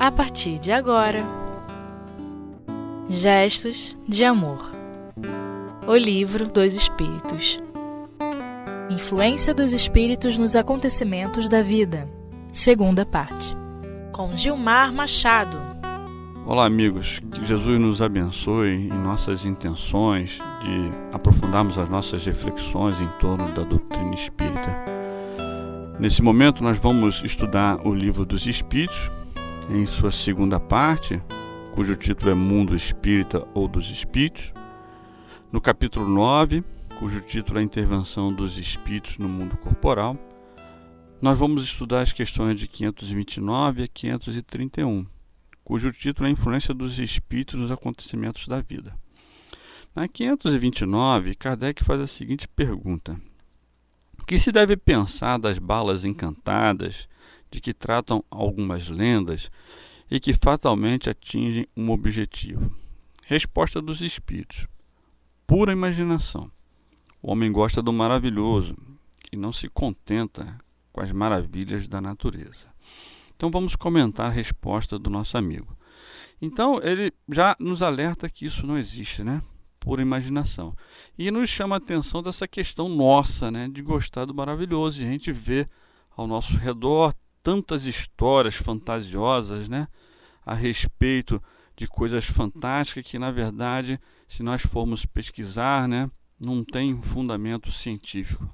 a partir de agora. Gestos de Amor O Livro dos Espíritos Influência dos Espíritos nos Acontecimentos da Vida Segunda parte Com Gilmar Machado Olá, amigos. Que Jesus nos abençoe em nossas intenções de aprofundarmos as nossas reflexões em torno da doutrina espírita. Nesse momento, nós vamos estudar o Livro dos Espíritos, em sua segunda parte, cujo título é Mundo Espírita ou dos Espíritos. No capítulo 9, cujo título é Intervenção dos Espíritos no Mundo Corporal. Nós vamos estudar as questões de 529 a 531, cujo título é Influência dos Espíritos nos Acontecimentos da Vida. Na 529, Kardec faz a seguinte pergunta: O que se deve pensar das balas encantadas de que tratam algumas lendas e que fatalmente atingem um objetivo. Resposta dos espíritos: pura imaginação. O homem gosta do maravilhoso e não se contenta com as maravilhas da natureza. Então vamos comentar a resposta do nosso amigo. Então ele já nos alerta que isso não existe, né? Pura imaginação. E nos chama a atenção dessa questão nossa, né? De gostar do maravilhoso. E a gente vê ao nosso redor tantas histórias fantasiosas, né, a respeito de coisas fantásticas que, na verdade, se nós formos pesquisar, né, não tem fundamento científico.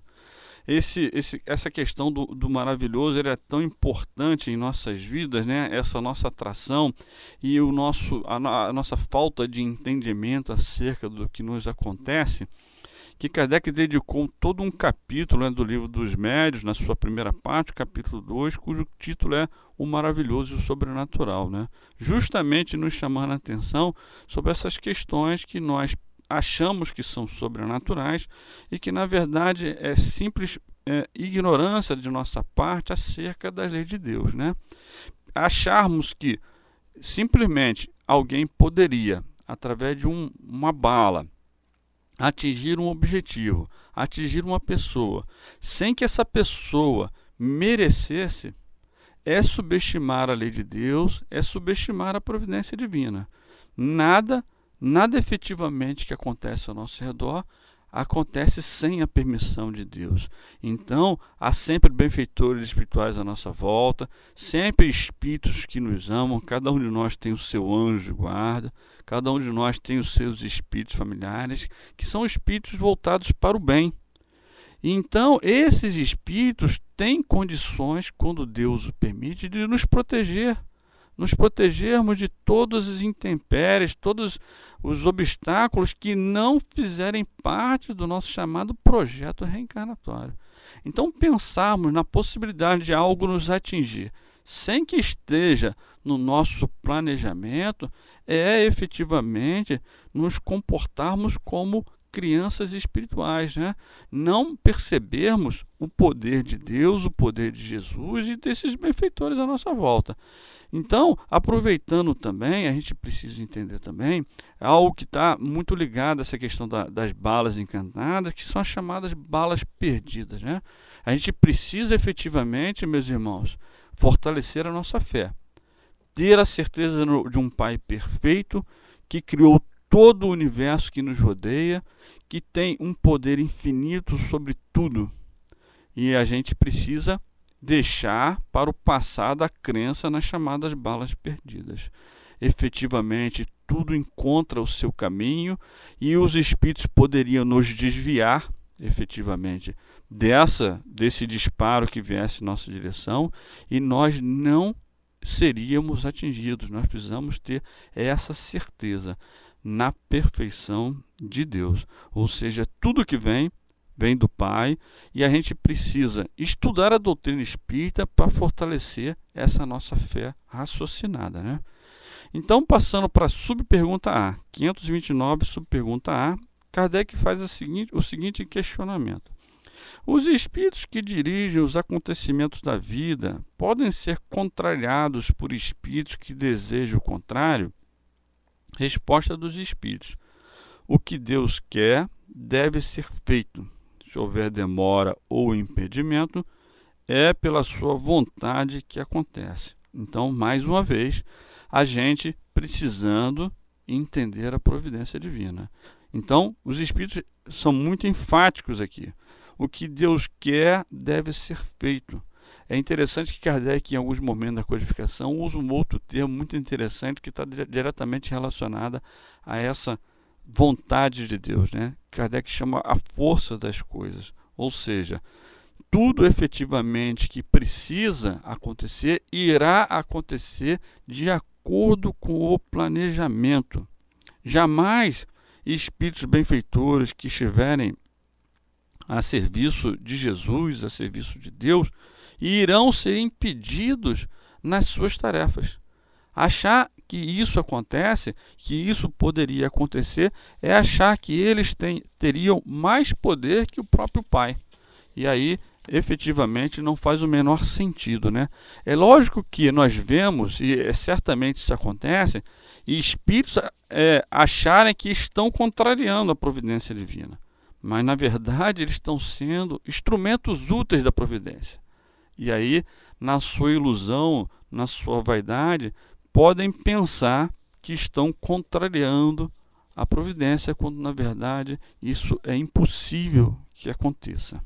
Esse, esse, essa questão do, do maravilhoso ele é tão importante em nossas vidas, né? essa nossa atração e o nosso, a, a nossa falta de entendimento acerca do que nos acontece que Kardec dedicou todo um capítulo né, do livro dos médios, na sua primeira parte, capítulo 2, cujo título é O Maravilhoso e o Sobrenatural, né? justamente nos chamando a atenção sobre essas questões que nós achamos que são sobrenaturais e que, na verdade, é simples é, ignorância de nossa parte acerca da lei de Deus. Né? Acharmos que simplesmente alguém poderia, através de um, uma bala, atingir um objetivo, atingir uma pessoa, sem que essa pessoa merecesse, é subestimar a lei de Deus, é subestimar a providência divina. Nada, nada efetivamente que acontece ao nosso redor acontece sem a permissão de Deus. Então, há sempre benfeitores espirituais à nossa volta, sempre espíritos que nos amam, cada um de nós tem o seu anjo guarda, cada um de nós tem os seus espíritos familiares, que são espíritos voltados para o bem. Então, esses espíritos têm condições, quando Deus o permite, de nos proteger nos protegermos de todas as intempéries, todos os obstáculos que não fizerem parte do nosso chamado projeto reencarnatório. Então, pensarmos na possibilidade de algo nos atingir sem que esteja no nosso planejamento é efetivamente nos comportarmos como crianças espirituais, né? não percebermos o poder de Deus, o poder de Jesus e desses benfeitores à nossa volta. Então, aproveitando também, a gente precisa entender também algo que está muito ligado a essa questão da, das balas encantadas, que são as chamadas balas perdidas. Né? A gente precisa efetivamente, meus irmãos, fortalecer a nossa fé, ter a certeza de um Pai perfeito que criou todo o universo que nos rodeia, que tem um poder infinito sobre tudo. E a gente precisa deixar para o passado a crença nas chamadas balas perdidas. Efetivamente, tudo encontra o seu caminho e os espíritos poderiam nos desviar, efetivamente, dessa desse disparo que viesse em nossa direção e nós não seríamos atingidos. Nós precisamos ter essa certeza na perfeição de Deus. Ou seja, tudo que vem vem do Pai e a gente precisa estudar a doutrina espírita para fortalecer essa nossa fé raciocinada, né? Então, passando para a subpergunta A, 529, subpergunta A, Kardec faz seguinte, o seguinte questionamento. Os espíritos que dirigem os acontecimentos da vida podem ser contrariados por espíritos que desejam o contrário? Resposta dos espíritos: O que Deus quer deve ser feito se houver demora ou impedimento, é pela sua vontade que acontece. Então, mais uma vez, a gente precisando entender a providência divina. Então, os espíritos são muito enfáticos aqui. O que Deus quer deve ser feito. É interessante que Kardec, em alguns momentos da codificação, usa um outro termo muito interessante que está diretamente relacionado a essa vontade de Deus. Né? Kardec chama a força das coisas. Ou seja, tudo efetivamente que precisa acontecer irá acontecer de acordo com o planejamento. Jamais espíritos benfeitores que estiverem a serviço de Jesus, a serviço de Deus, irão ser impedidos nas suas tarefas. Achar que isso acontece, que isso poderia acontecer, é achar que eles teriam mais poder que o próprio Pai. E aí, efetivamente, não faz o menor sentido. Né? É lógico que nós vemos, e é, certamente isso acontece, e espíritos é, acharem que estão contrariando a providência divina. Mas, na verdade, eles estão sendo instrumentos úteis da providência. E aí, na sua ilusão, na sua vaidade, podem pensar que estão contrariando a providência, quando na verdade isso é impossível que aconteça.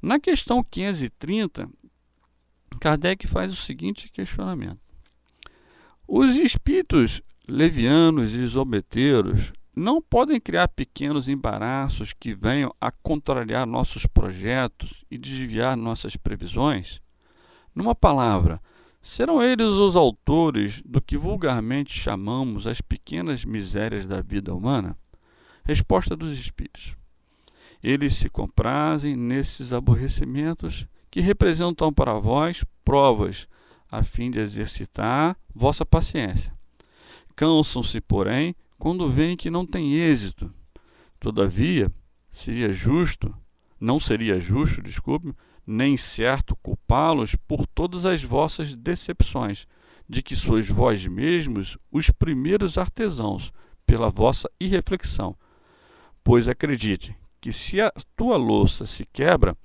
Na questão 530, Kardec faz o seguinte questionamento: Os espíritos levianos e zombeteiros não podem criar pequenos embaraços que venham a contrariar nossos projetos e desviar nossas previsões? Numa palavra, serão eles os autores do que vulgarmente chamamos as pequenas misérias da vida humana? Resposta dos Espíritos. Eles se comprazem nesses aborrecimentos que representam para vós provas, a fim de exercitar vossa paciência. Cansam-se, porém, quando veem que não tem êxito. Todavia, seria justo, não seria justo, desculpe, nem certo culpá-los por todas as vossas decepções, de que sois vós mesmos os primeiros artesãos pela vossa irreflexão. Pois acredite que se a tua louça se quebra,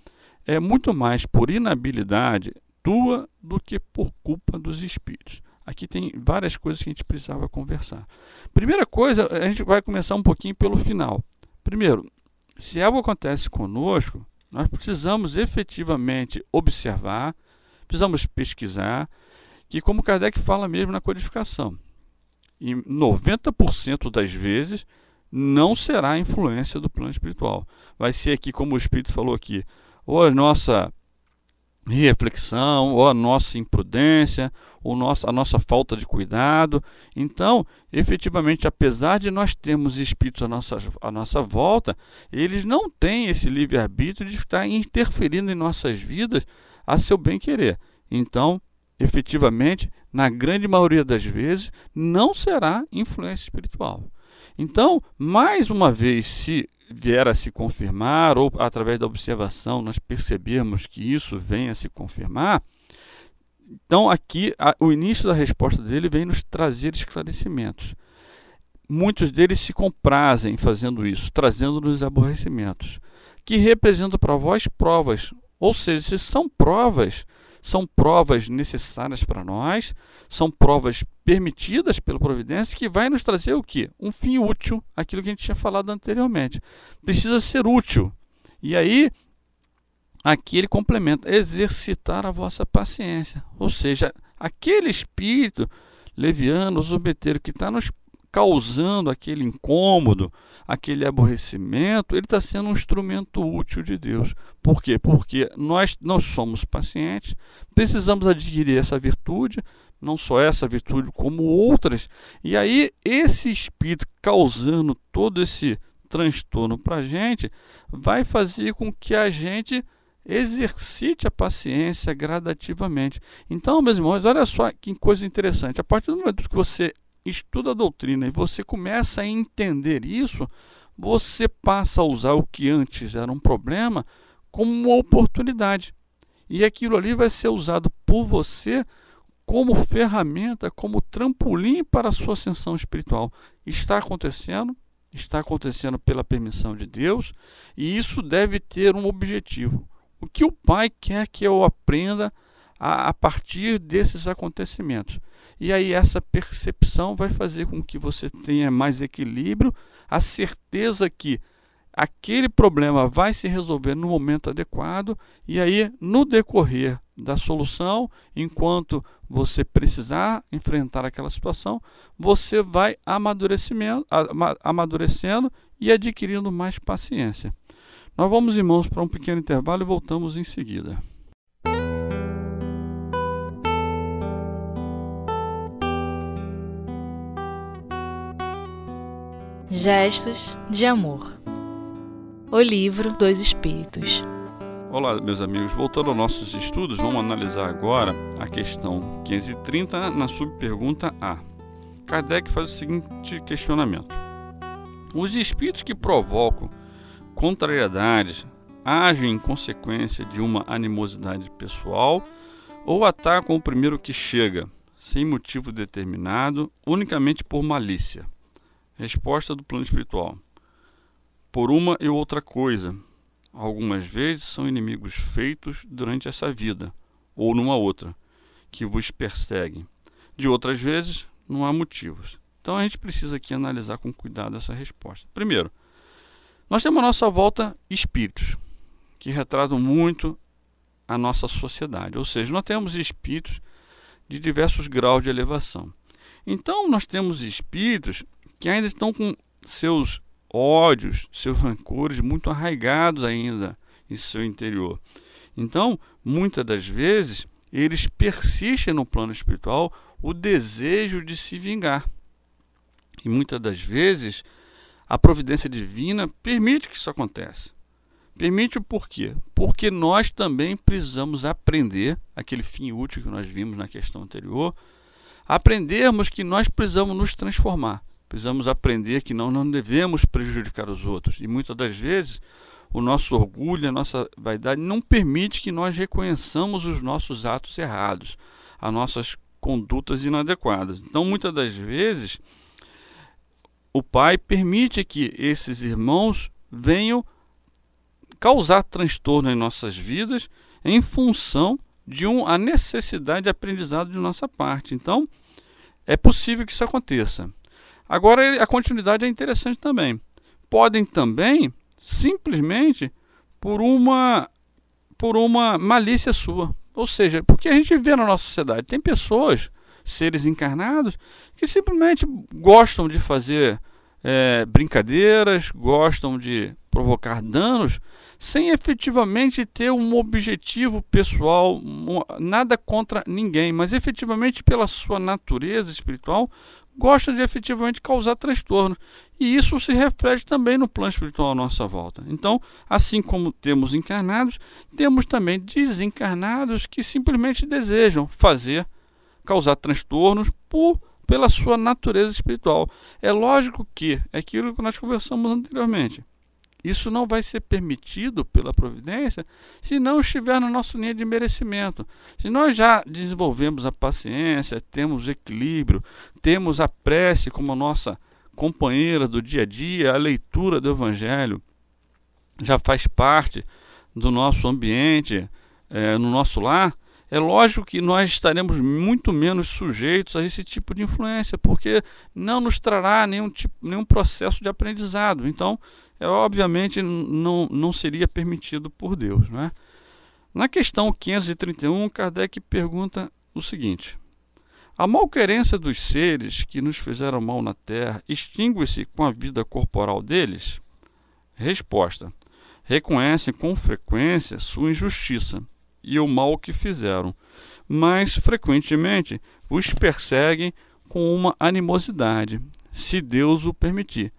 é muito mais por inabilidade tua do que por culpa dos espíritos. Aqui tem várias coisas que a gente precisava conversar. Primeira coisa, a gente vai começar um pouquinho pelo final. Primeiro, se algo acontece conosco, nós precisamos efetivamente observar, precisamos pesquisar, que como Kardec fala mesmo na codificação, em 90% das vezes não será a influência do plano espiritual. Vai ser aqui, como o Espírito falou aqui, ou a nossa reflexão, ou a nossa imprudência, ou nossa, a nossa falta de cuidado. Então, efetivamente, apesar de nós termos espíritos à nossa, à nossa volta, eles não têm esse livre-arbítrio de estar interferindo em nossas vidas a seu bem-querer. Então, efetivamente, na grande maioria das vezes, não será influência espiritual. Então, mais uma vez, se vier a se confirmar, ou através da observação nós percebermos que isso vem a se confirmar, então aqui a, o início da resposta dele vem nos trazer esclarecimentos. Muitos deles se comprazem fazendo isso, trazendo-nos aborrecimentos, que representam para vós provas. Ou seja, se são provas, são provas necessárias para nós, são provas permitidas pela providência que vai nos trazer o que? Um fim útil, aquilo que a gente tinha falado anteriormente. Precisa ser útil. E aí, aqui ele complementa: exercitar a vossa paciência. Ou seja, aquele espírito leviano, zombeteiro, que está nos causando aquele incômodo, aquele aborrecimento, ele está sendo um instrumento útil de Deus. Por quê? Porque nós, nós somos pacientes, precisamos adquirir essa virtude, não só essa virtude, como outras. E aí, esse espírito causando todo esse transtorno para a gente, vai fazer com que a gente exercite a paciência gradativamente. Então, meus irmãos, olha só que coisa interessante. A partir do momento que você estuda a doutrina e você começa a entender isso, você passa a usar o que antes era um problema como uma oportunidade. E aquilo ali vai ser usado por você como ferramenta, como trampolim para a sua ascensão espiritual. Está acontecendo, está acontecendo pela permissão de Deus, e isso deve ter um objetivo. O que o Pai quer que eu aprenda a, a partir desses acontecimentos. E aí essa percepção vai fazer com que você tenha mais equilíbrio, a certeza que aquele problema vai se resolver no momento adequado e aí no decorrer da solução, enquanto você precisar enfrentar aquela situação, você vai amadurecendo, amadurecendo e adquirindo mais paciência. Nós vamos, irmãos, para um pequeno intervalo e voltamos em seguida. Gestos de Amor O Livro dos Espíritos Olá, meus amigos. Voltando aos nossos estudos, vamos analisar agora a questão 530 na subpergunta A. Kardec faz o seguinte questionamento: Os espíritos que provocam contrariedades agem em consequência de uma animosidade pessoal ou atacam o primeiro que chega, sem motivo determinado, unicamente por malícia? Resposta do plano espiritual: Por uma e outra coisa. Algumas vezes são inimigos feitos durante essa vida, ou numa outra, que vos perseguem. De outras vezes, não há motivos. Então a gente precisa aqui analisar com cuidado essa resposta. Primeiro, nós temos à nossa volta espíritos que retratam muito a nossa sociedade, ou seja, nós temos espíritos de diversos graus de elevação. Então, nós temos espíritos que ainda estão com seus ódios, seus rancores muito arraigados ainda em seu interior. Então, muitas das vezes, eles persistem no plano espiritual o desejo de se vingar. E muitas das vezes, a providência divina permite que isso aconteça. Permite por quê? Porque nós também precisamos aprender, aquele fim útil que nós vimos na questão anterior, aprendermos que nós precisamos nos transformar. Precisamos aprender que não, não devemos prejudicar os outros. E muitas das vezes o nosso orgulho, a nossa vaidade não permite que nós reconheçamos os nossos atos errados, as nossas condutas inadequadas. Então, muitas das vezes, o Pai permite que esses irmãos venham causar transtorno em nossas vidas em função de um, a necessidade de aprendizado de nossa parte. Então, é possível que isso aconteça. Agora, a continuidade é interessante também. Podem também, simplesmente, por uma, por uma malícia sua. Ou seja, porque a gente vê na nossa sociedade, tem pessoas, seres encarnados, que simplesmente gostam de fazer é, brincadeiras, gostam de provocar danos, sem efetivamente ter um objetivo pessoal, nada contra ninguém, mas efetivamente pela sua natureza espiritual, gosta de efetivamente causar transtorno. E isso se reflete também no plano espiritual à nossa volta. Então, assim como temos encarnados, temos também desencarnados que simplesmente desejam fazer, causar transtornos por pela sua natureza espiritual. É lógico que é aquilo que nós conversamos anteriormente. Isso não vai ser permitido pela providência se não estiver na nossa linha de merecimento. Se nós já desenvolvemos a paciência, temos equilíbrio, temos a prece como a nossa companheira do dia a dia, a leitura do Evangelho já faz parte do nosso ambiente, é, no nosso lar, é lógico que nós estaremos muito menos sujeitos a esse tipo de influência, porque não nos trará nenhum, tipo, nenhum processo de aprendizado. Então, é, obviamente não, não seria permitido por Deus. Não é? Na questão 531, Kardec pergunta o seguinte: A malquerência dos seres que nos fizeram mal na terra extingue-se com a vida corporal deles? Resposta: Reconhecem com frequência sua injustiça e o mal que fizeram, mas frequentemente os perseguem com uma animosidade, se Deus o permitir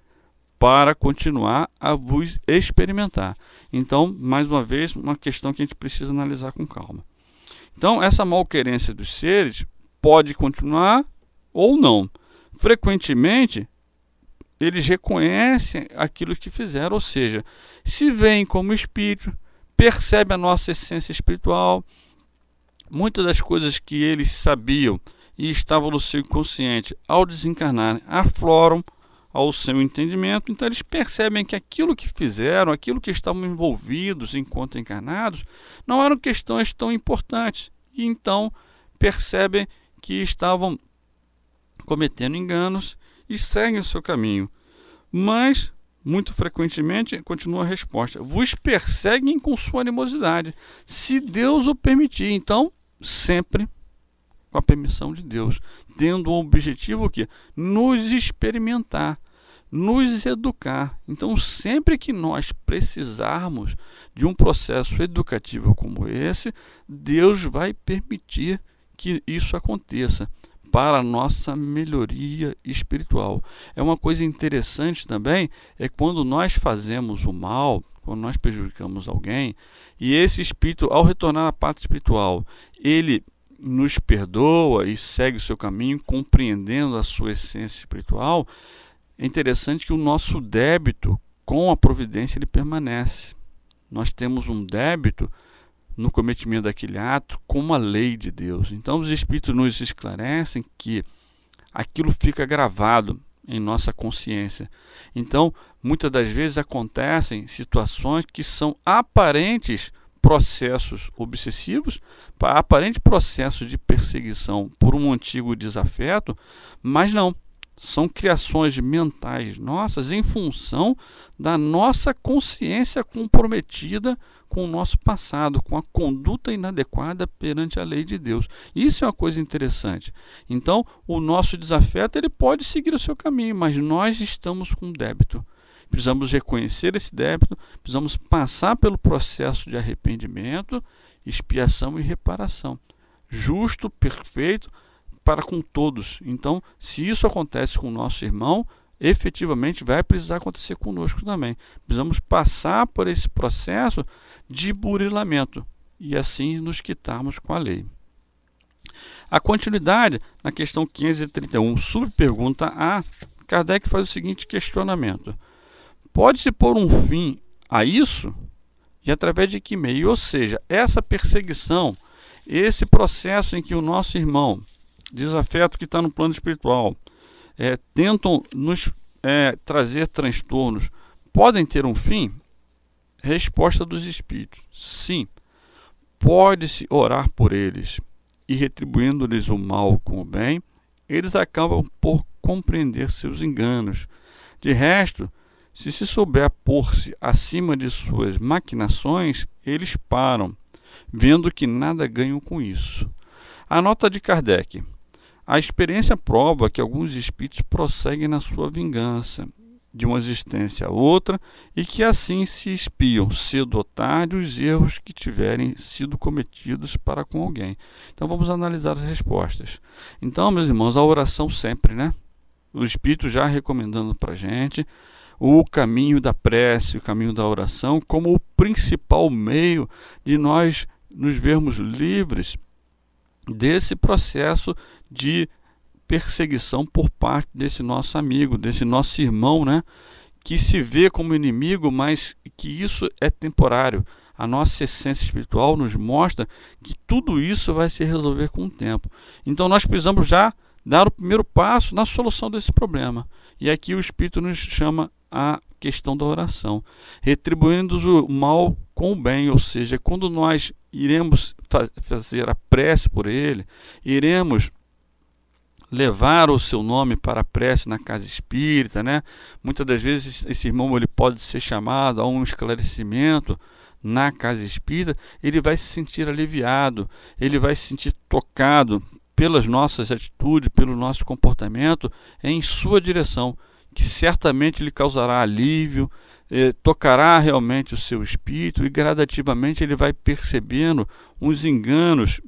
para continuar a vos experimentar. Então, mais uma vez, uma questão que a gente precisa analisar com calma. Então, essa malquerência dos seres pode continuar ou não. Frequentemente, eles reconhecem aquilo que fizeram, ou seja, se veem como espírito, percebe a nossa essência espiritual, muitas das coisas que eles sabiam e estavam no seu inconsciente ao desencarnar afloram ao seu entendimento. Então eles percebem que aquilo que fizeram, aquilo que estavam envolvidos enquanto encarnados, não eram questões tão importantes. e então percebem que estavam cometendo enganos e seguem o seu caminho. Mas, muito frequentemente, continua a resposta: vos perseguem com sua animosidade, se Deus o permitir. Então, sempre com a permissão de Deus, tendo o objetivo que nos experimentar, nos educar. Então, sempre que nós precisarmos de um processo educativo como esse, Deus vai permitir que isso aconteça para a nossa melhoria espiritual. É uma coisa interessante também é quando nós fazemos o mal, quando nós prejudicamos alguém, e esse espírito, ao retornar à parte espiritual, ele nos perdoa e segue o seu caminho, compreendendo a sua essência espiritual, é interessante que o nosso débito com a providência ele permanece. Nós temos um débito no cometimento daquele ato com a lei de Deus. Então os espíritos nos esclarecem que aquilo fica gravado em nossa consciência. Então, muitas das vezes acontecem situações que são aparentes processos obsessivos, aparente processo de perseguição por um antigo desafeto, mas não. São criações mentais nossas em função da nossa consciência comprometida com o nosso passado, com a conduta inadequada perante a lei de Deus. Isso é uma coisa interessante. Então, o nosso desafeto ele pode seguir o seu caminho, mas nós estamos com débito. Precisamos reconhecer esse débito, precisamos passar pelo processo de arrependimento, expiação e reparação. Justo, perfeito para com todos. Então, se isso acontece com o nosso irmão, efetivamente vai precisar acontecer conosco também. Precisamos passar por esse processo de burilamento e assim nos quitarmos com a lei. A continuidade na questão 531, subpergunta A, Kardec faz o seguinte questionamento: Pode-se pôr um fim a isso? E através de que meio? Ou seja, essa perseguição, esse processo em que o nosso irmão, desafeto que está no plano espiritual, é, tentam nos é, trazer transtornos, podem ter um fim? Resposta dos espíritos: sim. Pode-se orar por eles e retribuindo-lhes o mal com o bem, eles acabam por compreender seus enganos. De resto, se se souber pôr-se acima de suas maquinações, eles param, vendo que nada ganham com isso. A nota de Kardec. A experiência prova que alguns espíritos prosseguem na sua vingança, de uma existência a outra, e que assim se espiam, cedo ou tarde, os erros que tiverem sido cometidos para com alguém. Então vamos analisar as respostas. Então, meus irmãos, a oração sempre, né? O Espírito já recomendando para gente o caminho da prece, o caminho da oração, como o principal meio de nós nos vermos livres desse processo de perseguição por parte desse nosso amigo, desse nosso irmão, né? Que se vê como inimigo, mas que isso é temporário. A nossa essência espiritual nos mostra que tudo isso vai se resolver com o tempo. Então nós precisamos já dar o primeiro passo na solução desse problema. E aqui o Espírito nos chama a questão da oração, retribuindo o mal com o bem, ou seja, quando nós iremos fazer a prece por ele, iremos levar o seu nome para a prece na casa espírita, né? Muitas das vezes esse irmão ele pode ser chamado a um esclarecimento na casa espírita, ele vai se sentir aliviado, ele vai se sentir tocado pelas nossas atitudes, pelo nosso comportamento em sua direção que certamente lhe causará alívio, eh, tocará realmente o seu espírito e gradativamente ele vai percebendo os enganos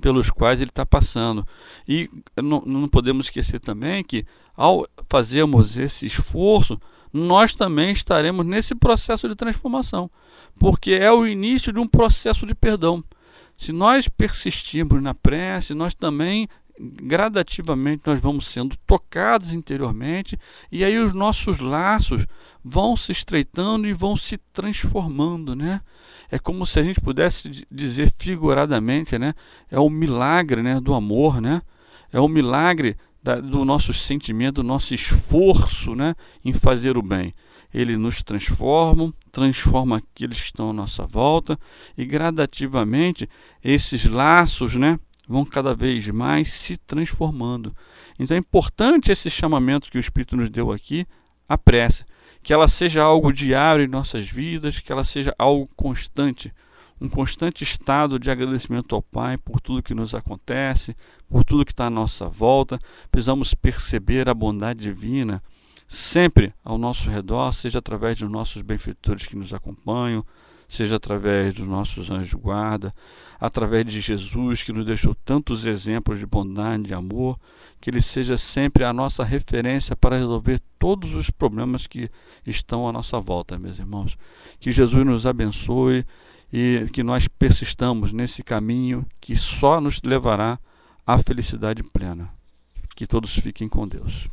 pelos quais ele está passando. E não, não podemos esquecer também que ao fazermos esse esforço, nós também estaremos nesse processo de transformação, porque é o início de um processo de perdão. Se nós persistirmos na prece, nós também gradativamente nós vamos sendo tocados interiormente e aí os nossos laços vão se estreitando e vão se transformando, né? É como se a gente pudesse dizer figuradamente, né? É o milagre, né, do amor, né? É o milagre da, do nosso sentimento, do nosso esforço, né, em fazer o bem. ele nos transforma, transforma aqueles que estão à nossa volta e gradativamente esses laços, né, vão cada vez mais se transformando. Então é importante esse chamamento que o Espírito nos deu aqui, a prece, que ela seja algo diário em nossas vidas, que ela seja algo constante, um constante estado de agradecimento ao Pai por tudo que nos acontece, por tudo que está à nossa volta. Precisamos perceber a bondade divina sempre ao nosso redor, seja através dos nossos benfeitores que nos acompanham, seja através dos nossos anjos guarda, através de Jesus que nos deixou tantos exemplos de bondade, de amor, que ele seja sempre a nossa referência para resolver todos os problemas que estão à nossa volta, meus irmãos. Que Jesus nos abençoe e que nós persistamos nesse caminho que só nos levará à felicidade plena. Que todos fiquem com Deus.